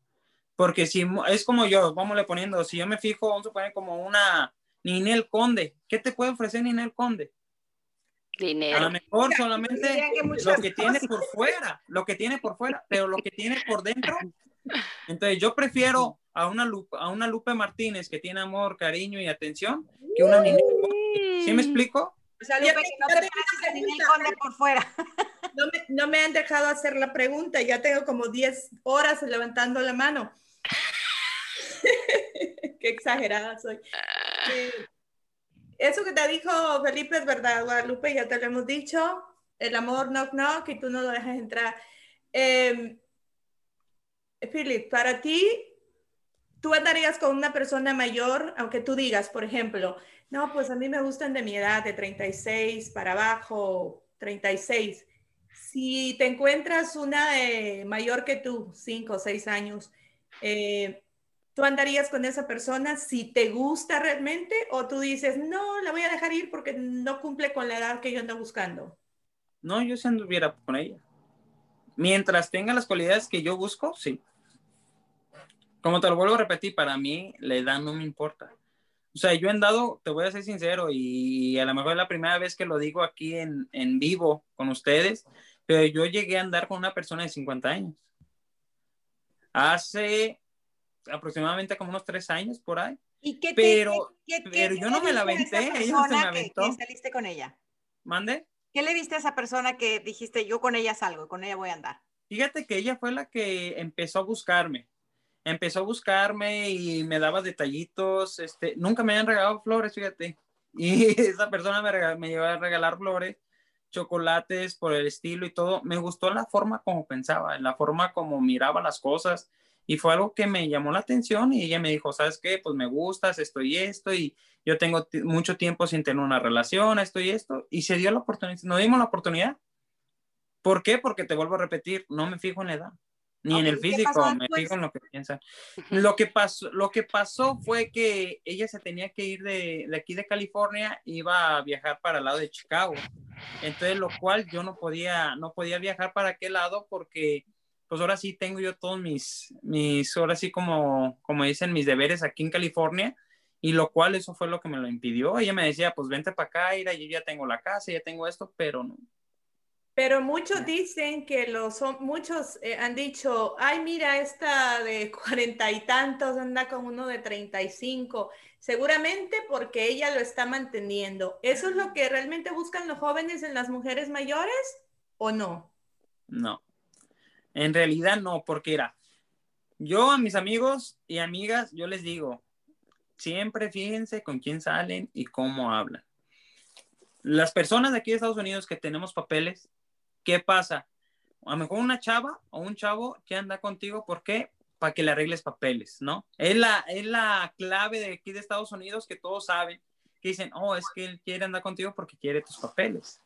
Porque si es como yo, vamos le poniendo, si yo me fijo, vamos a poner como una Ninel Conde, ¿qué te puede ofrecer Ninel Conde? Dinero. A lo mejor solamente lo que tiene por fuera, lo que tiene por fuera, pero lo que tiene por dentro. [laughs] Entonces yo prefiero a una Lupe, a una Lupe Martínez que tiene amor, cariño y atención que una niña. ¿Sí me explico? O sea, Lupe, no te pareces a por fuera. [laughs] No me, no me han dejado hacer la pregunta, ya tengo como 10 horas levantando la mano. [laughs] Qué exagerada soy. Eh, eso que te dijo Felipe es verdad, Guadalupe, ya te lo hemos dicho. El amor knock knock y tú no lo dejas entrar. Eh, Philip, para ti, tú andarías con una persona mayor, aunque tú digas, por ejemplo, no, pues a mí me gustan de mi edad, de 36 para abajo, 36. Si te encuentras una mayor que tú, 5 o 6 años, eh, ¿Tú andarías con esa persona si te gusta realmente o tú dices, no, la voy a dejar ir porque no cumple con la edad que yo ando buscando? No, yo si anduviera con ella. Mientras tenga las cualidades que yo busco, sí. Como te lo vuelvo a repetir, para mí la edad no me importa. O sea, yo he andado, te voy a ser sincero, y a lo mejor es la primera vez que lo digo aquí en, en vivo con ustedes, pero yo llegué a andar con una persona de 50 años. Hace aproximadamente como unos tres años por ahí. ¿Y qué pero, qué- qué- pero qué yo no me la aventé, ella se me que- aventó. que saliste con ella? ¿Mande? ¿Qué le viste a esa persona que dijiste, yo con ella salgo, con ella voy a andar? Fíjate que ella fue la que empezó a buscarme. Empezó a buscarme y me daba detallitos. Este, nunca me habían regalado flores, fíjate. Y [laughs] esa persona me, rega- me llevó a regalar flores, chocolates por el estilo y todo. Me gustó la forma como pensaba, la forma como miraba las cosas. Y fue algo que me llamó la atención y ella me dijo, ¿sabes qué? Pues me gustas, esto y esto. Y yo tengo mucho tiempo sin tener una relación, esto y esto. Y se dio la oportunidad, nos dimos la oportunidad. ¿Por qué? Porque te vuelvo a repetir, no me fijo en la edad, ni en el ¿y qué físico, me fijo en lo que piensan. [laughs] Lo que pasó, lo que pasó fue que ella se tenía que ir de, de aquí de California, iba a viajar para el lado de Chicago. Entonces, lo cual yo no podía, no podía viajar para aquel lado porque, pues ahora sí tengo yo todos mis, mis, ahora sí como, como dicen, mis deberes aquí en California. Y lo cual eso fue lo que me lo impidió. Ella me decía, pues vente para acá, Ira, yo ya tengo la casa, ya tengo esto, pero no. Pero muchos dicen que los muchos eh, han dicho, ay, mira, esta de [laughs] cuarenta y tantos anda con uno de treinta y cinco, seguramente porque ella lo está manteniendo. ¿Eso es lo que realmente buscan los jóvenes en las mujeres mayores o no? No. En realidad no, porque era, yo a mis amigos y amigas, yo les digo, siempre fíjense con quién salen y cómo hablan. Las personas de aquí de Estados Unidos que tenemos papeles, ¿qué pasa? A lo mejor una chava o un chavo que anda contigo, ¿por qué? Para que le arregles papeles, ¿no? Es la, es la clave de aquí de Estados Unidos que todos saben, que dicen, oh, es que él quiere andar contigo porque quiere tus papeles,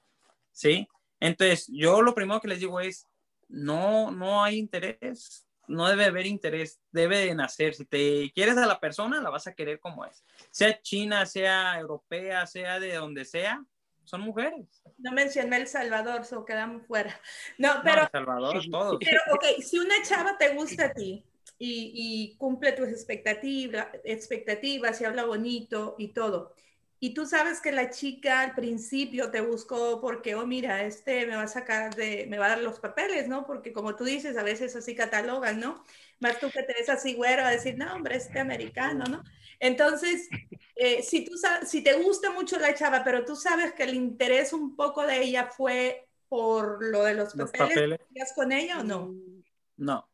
¿sí? Entonces, yo lo primero que les digo es, no, no hay interés, no debe haber interés, debe de nacer. Si te quieres a la persona, la vas a querer como es. Sea china, sea europea, sea de donde sea, son mujeres. No mencioné El Salvador, so quedamos fuera. No, No, pero El Salvador, todos. Pero, ok, si una chava te gusta a ti y, y cumple tus expectativas, expectativas y habla bonito y todo, y tú sabes que la chica al principio te buscó porque, oh, mira, este me va a sacar de, me va a dar los papeles, ¿no? Porque como tú dices, a veces así catalogan, ¿no? Más tú que te ves así güero a decir, no, hombre, este americano, ¿no? Entonces, eh, si, tú si te gusta mucho la chava, pero tú sabes que el interés un poco de ella fue por lo de los Los papeles. ¿irías con ella o no? No.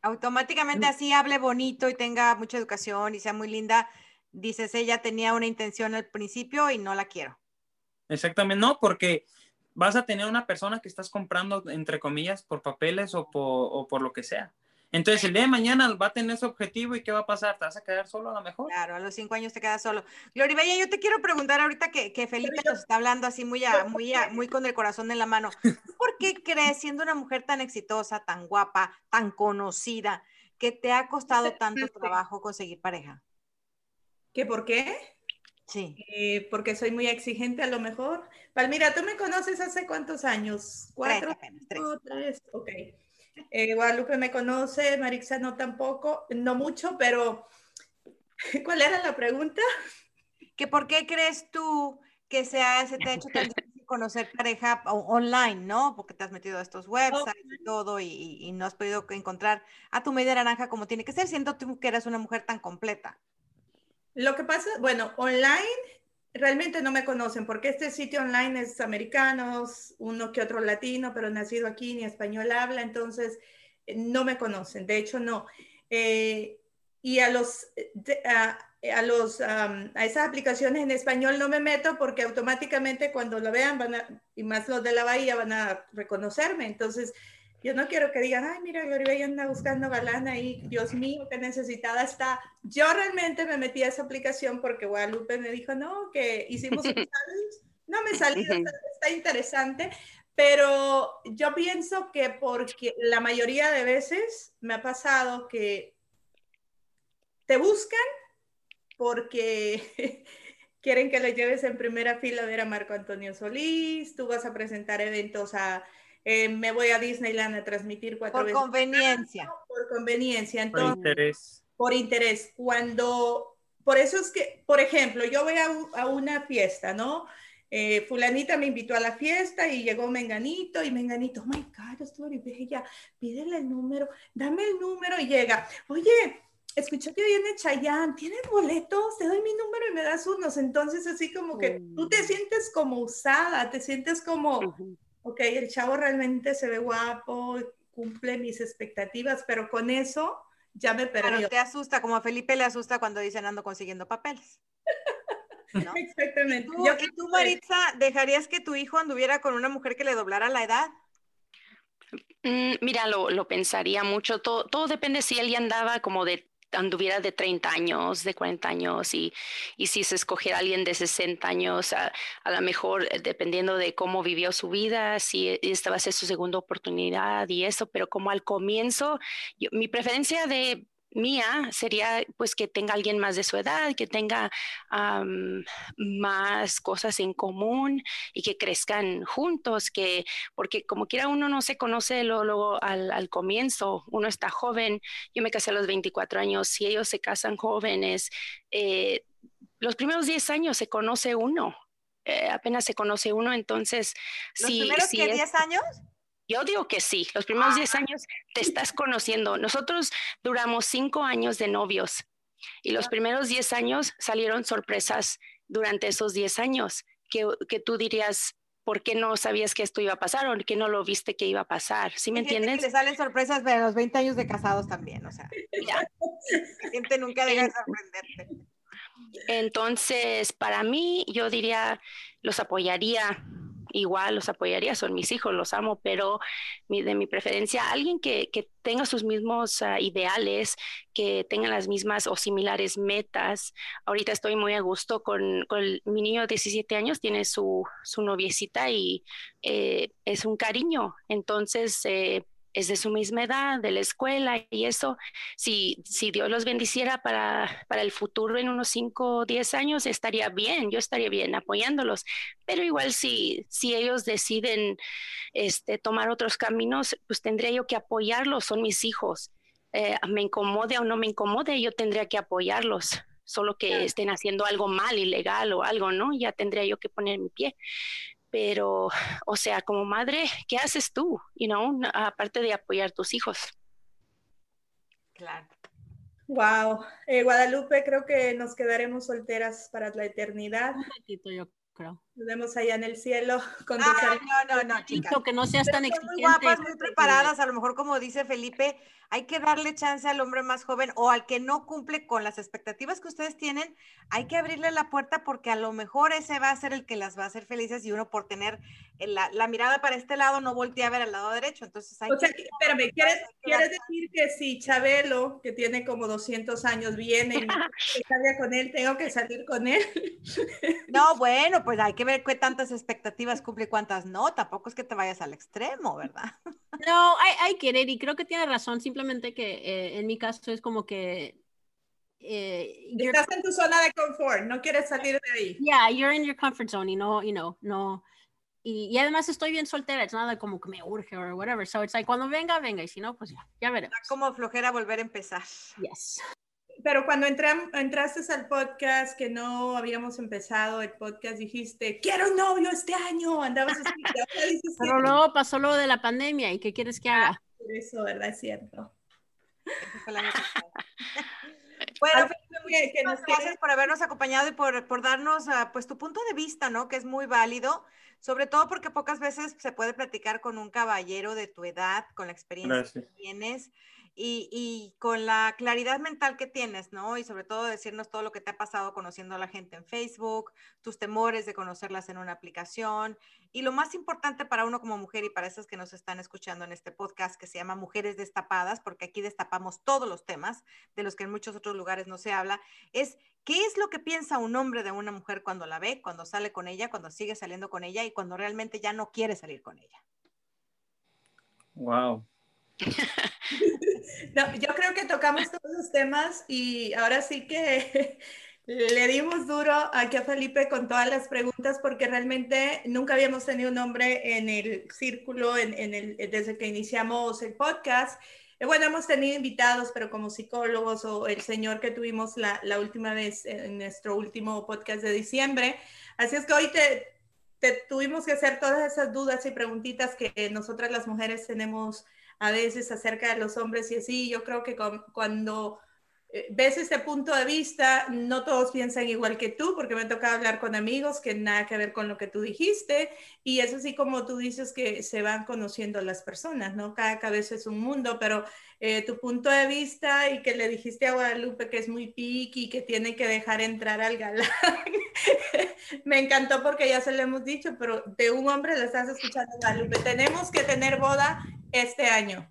Automáticamente así hable bonito y tenga mucha educación y sea muy linda, dices, ella tenía una intención al principio y no la quiero. Exactamente, no, porque vas a tener una persona que estás comprando, entre comillas, por papeles o por, o por lo que sea. Entonces, el día de mañana va a tener su objetivo y ¿qué va a pasar? ¿Te vas a quedar solo a lo mejor? Claro, a los cinco años te quedas solo. Gloribella, yo te quiero preguntar ahorita que, que Felipe nos está hablando así muy, a- muy, a- muy con el corazón en la mano. ¿Tú [laughs] ¿Por qué crees, siendo una mujer tan exitosa, tan guapa, tan conocida, que te ha costado tanto trabajo conseguir pareja? ¿Qué por qué? Sí. Eh, porque soy muy exigente a lo mejor. Palmira, ¿tú me conoces hace cuántos años? ¿Cuatro? tres. tres? Ok. Eh, Guadalupe me conoce, Marixa no tampoco, no mucho, pero [laughs] ¿cuál era la pregunta? ¿Que ¿Por qué crees tú que se, ha- se te ha hecho tan [laughs] difícil conocer pareja online, no? Porque te has metido a estos websites y todo y, y- y no has podido encontrar a tu media naranja como tiene que ser, siendo tú que eres una mujer tan completa. Lo que pasa, bueno, online realmente no me conocen porque este sitio online es americanos, uno que otro latino, pero nacido aquí ni español habla, entonces eh, no me conocen, de hecho no. Eh, y a los, a, a los, a esas aplicaciones en español no me meto porque automáticamente cuando lo vean van y más los de la bahía van a reconocerme, entonces yo no quiero que digan, ay, mira, Gloribella anda buscando galán ahí, Dios mío, qué necesitada está. Yo realmente me metí a esa aplicación porque Guadalupe me dijo, no, que hicimos un [laughs] challenge. No me salió, está, interesante, pero yo pienso que porque la mayoría de veces me ha pasado que te buscan porque [laughs] quieren que le lleves en primera fila a ver a Marco Antonio Solís, tú vas a presentar eventos a, eh, me voy a Disneyland a transmitir cuatro por veces. Conveniencia. Por conveniencia. Entonces, por interés. Por interés. Cuando, por eso es que, por ejemplo, yo voy a, a una fiesta, ¿no? Eh, fulanita me invitó a la fiesta y llegó Menganito y Menganito, oh my God, estoy bella, pídele el número, dame el número y llega, oye, escuché que viene Chayanne, ¿tienes boletos? Te doy mi número y me das unos. Entonces, así como que tú te sientes como usada, te sientes como, ok, el chavo realmente se ve guapo, cumple mis expectativas, pero con eso ya me perdió. Pero te asusta, como a Felipe le asusta cuando dicen ando consiguiendo papeles. [laughs] Exactamente. ¿Y tú, Maritza, dejarías que tu hijo anduviera con una mujer que le doblara la edad? Mm, mira, lo, lo, pensaría mucho. Todo, todo depende si él ya andaba como de anduviera de 30 años, de 40 años y, y si se escogiera alguien de 60 años, a, a lo mejor eh, dependiendo de cómo vivió su vida, si esta va a ser su segunda oportunidad y eso, pero como al comienzo, mi preferencia de mía sería pues que tenga alguien más de su edad, que tenga más cosas en común y que crezcan juntos, que porque como quiera uno no se conoce luego, al, al, comienzo, uno está joven, yo me casé a los 24 años, si ellos se casan jóvenes, eh, los primeros 10 años se conoce uno, eh, apenas se conoce uno, entonces... ¿Los primeros que 10 años? Yo digo que sí, los primeros 10 años te estás conociendo. Nosotros duramos 5 años de novios y los primeros 10 años salieron sorpresas durante esos 10 años que, que, tú dirías, ¿por qué no sabías que esto iba a pasar o que no lo viste que iba a pasar? ¿Sí me entiendes? Le salen sorpresas de los 20 años de casados también, o sea. Ya. La gente nunca deja de sorprenderte. Entonces, para mí, yo diría, los apoyaría igual los apoyaría, son mis hijos, los amo, pero de mi preferencia, alguien que, tenga sus mismos ah, ideales, que tenga las mismas o similares metas. Ahorita estoy muy a gusto con, mi niño de 17 años, tiene su, su noviecita y eh, es un cariño. Entonces, eh, es de su misma edad, de la escuela y eso, si, si Dios los bendiciera para, para el futuro en unos 5 o 10 años, estaría bien, yo estaría bien apoyándolos, pero igual si, si ellos deciden este, tomar otros caminos, pues tendría yo que apoyarlos, son mis hijos. Eh, me incomode o no me incomode, yo tendría que apoyarlos, solo que estén haciendo algo mal, ilegal o algo, ¿no? Ya tendría yo que poner mi pie pero, [sighs] o sea, como madre, ¿qué haces tú? You know, aparte de apoyar a tus hijos. Claro. Wow. Eh, Guadalupe, creo que nos quedaremos solteras para la eternidad. Un ratito, yo creo. Nos vemos allá en el cielo [laughs] con No, no, no, chicas. Que no seas tan exigente. Muy guapas, muy preparadas, a lo mejor como dice Felipe, hay que darle chance al hombre más joven o al que no cumple con las expectativas que ustedes tienen, hay que abrirle la puerta porque a lo mejor ese va a ser el que las va a hacer felices y uno por tener la, la mirada para este lado no voltea a ver al lado derecho. Entonces hay o sea, espérame, ¿quieres, ¿quieres decir que si Chabelo, que tiene como 200 años, viene y [laughs] salga con él, tengo que salir con él? no, bueno, pues hay que ver qué tantas expectativas cumple y cuántas no. Tampoco es que te vayas al extremo, ¿verdad? [laughs] no, hay, hay querer y creo que tiene razón. Simplemente que eh, en mi caso es como que... Eh, Estás en tu zona de confort, no quieres salir de ahí. Yeah, you're in your comfort zone y no, you know, no... Y, y, además estoy bien soltera, es nada como que me urge o whatever. So it's like, cuando venga, venga, y si no, pues ya, ya veremos. como flojera volver a empezar. Yes. Pero cuando entraste al podcast, que no habíamos empezado el podcast, dijiste, quiero un novio este año, andabas así. [laughs] Pero luego pasó lo de la pandemia, ¿y qué quieres que haga? eso, ¿verdad? Es cierto. [laughs] bueno, muchas gracias por habernos acompañado y por, por darnos uh, pues tu punto de vista, ¿no? Que es muy válido, sobre todo porque pocas veces se puede platicar con un caballero de tu edad, con la experiencia que tienes y, con la claridad mental que tienes, ¿no? Y sobre todo decirnos todo lo que te ha pasado conociendo a la gente en Facebook, tus temores de conocerlas en una aplicación. Y lo más importante para uno como mujer y para esas que nos están escuchando en este podcast que se llama Mujeres Destapadas, porque aquí destapamos todos los temas de los que en muchos otros lugares no se habla, es qué es lo que piensa un hombre de una mujer cuando la ve, cuando sale con ella, cuando sigue saliendo con ella y cuando realmente ya no quiere salir con ella. Wow. [laughs] [laughs] No, yo creo que tocamos todos esos temas y ahora sí que [laughs] le dimos duro aquí a Felipe con todas las preguntas porque realmente nunca habíamos tenido un hombre en el círculo en, el, desde que iniciamos el podcast. Eh, bueno, hemos tenido invitados, pero como psicólogos o el señor que tuvimos la, la última vez en nuestro último podcast de diciembre. Así es que hoy te, te tuvimos que hacer todas esas dudas y preguntitas que nosotras las mujeres tenemos a veces acerca de los hombres y así. Yo creo que cuando eh, ves ese punto de vista, no todos piensan igual que tú, porque me toca hablar con amigos que nada que ver con lo que tú dijiste, y es así como tú dices que se van conociendo las personas, ¿no? Cada cabeza es un mundo, pero eh, tu punto de vista y que le dijiste a Guadalupe que es muy piqui, que tiene que dejar entrar al galán, [laughs] me encantó porque ya se lo hemos dicho, pero de un hombre le estás escuchando, Guadalupe, tenemos que tener boda este año.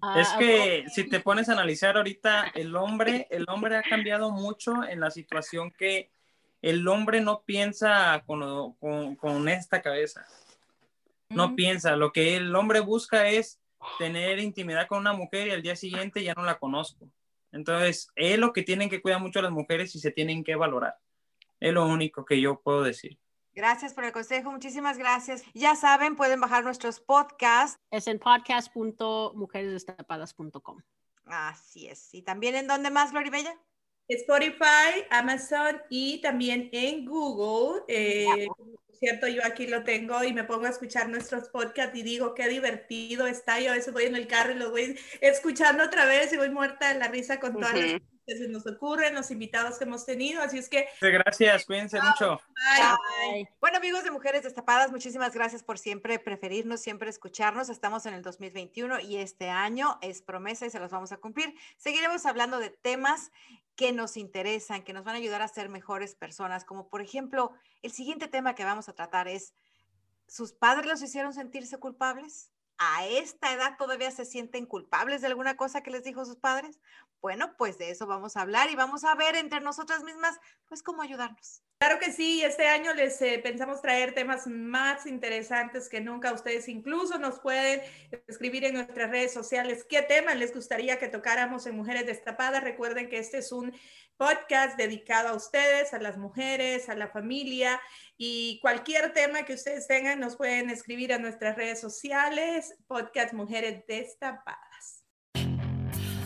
Ah, es que si te pones a analizar ahorita, el hombre, el hombre ha cambiado mucho en la situación que el hombre no piensa con, con, esta cabeza. No piensa. Lo que el hombre busca es tener intimidad con una mujer y al día siguiente ya no la conozco. Entonces, es lo que tienen que cuidar mucho las mujeres y se tienen que valorar. Es lo único que yo puedo decir. Gracias por el consejo, muchísimas gracias. Ya saben, pueden bajar nuestros podcasts. Es en podcast.mujeresdestapadas.com. Así es. ¿Y también en dónde más, Bella? Spotify, Amazon y también en Google. Eh, cierto, yo aquí lo tengo y me pongo a escuchar nuestros podcasts y digo, qué divertido está. Yo a veces voy en el carro y lo voy escuchando otra vez y voy muerta de la risa con todas las que se nos ocurren, los invitados que hemos tenido. Así es que. Gracias, cuídense mucho. Bye. Bueno, amigos de Mujeres Destapadas, muchísimas gracias por siempre preferirnos, siempre escucharnos. Estamos en el 2021 y este año es promesa y se los vamos a cumplir. Seguiremos hablando de temas que nos interesan, que nos van a ayudar a ser mejores personas, como por ejemplo, el siguiente tema que vamos a tratar es, ¿sus padres los hicieron sentirse culpables? a esta edad todavía se sienten culpables de alguna cosa que les dijo sus padres? Bueno, pues de eso vamos a hablar y vamos a ver entre nosotras mismas, pues cómo ayudarnos. Claro que sí, este año les eh, pensamos traer temas más interesantes que nunca. Ustedes incluso nos pueden escribir en nuestras redes sociales qué temas les gustaría que tocáramos en Mujeres Destapadas. Recuerden que este es un podcast dedicado a ustedes, a las mujeres, a la familia y cualquier tema que ustedes tengan nos pueden escribir a nuestras redes sociales, podcast Mujeres Destapadas.